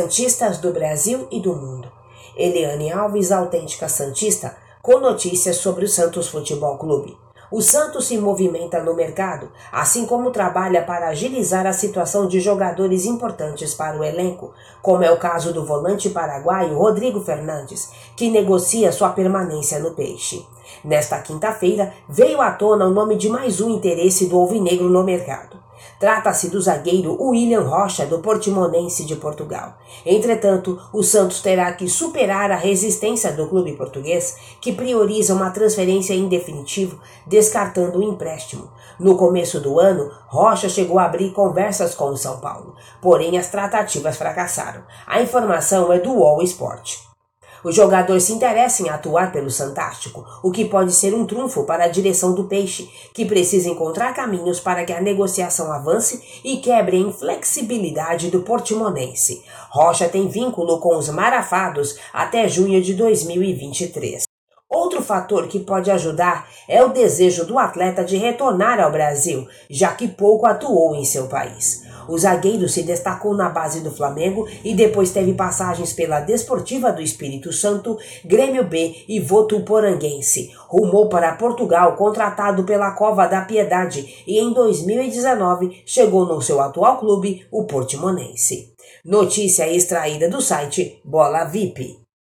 Santistas do Brasil e do mundo. Eliane Alves, autêntica Santista, com notícias sobre o Santos Futebol Clube. O Santos se movimenta no mercado, assim como trabalha para agilizar a situação de jogadores importantes para o elenco, como é o caso do volante paraguaio Rodrigo Fernandes, que negocia sua permanência no Peixe. Nesta quinta-feira, veio à tona o nome de mais um interesse do Alvinegro no mercado. Trata-se do zagueiro William Rocha, do Portimonense de Portugal. Entretanto, o Santos terá que superar a resistência do clube português, que prioriza uma transferência em definitivo, descartando o empréstimo. No começo do ano, Rocha chegou a abrir conversas com o São Paulo, porém as tratativas fracassaram. A informação é do Wall Sport. O jogador se interessa em atuar pelo Santástico, o que pode ser um trunfo para a direção do Peixe, que precisa encontrar caminhos para que a negociação avance e quebre a inflexibilidade do portimonense. Rocha tem vínculo com os Marafados até junho de 2023. Outro fator que pode ajudar é o desejo do atleta de retornar ao Brasil, já que pouco atuou em seu país. O zagueiro se destacou na base do Flamengo e depois teve passagens pela Desportiva do Espírito Santo, Grêmio B e Votuporanguense. Rumou para Portugal, contratado pela Cova da Piedade e em 2019 chegou no seu atual clube, o Portimonense. Notícia extraída do site Bola VIP.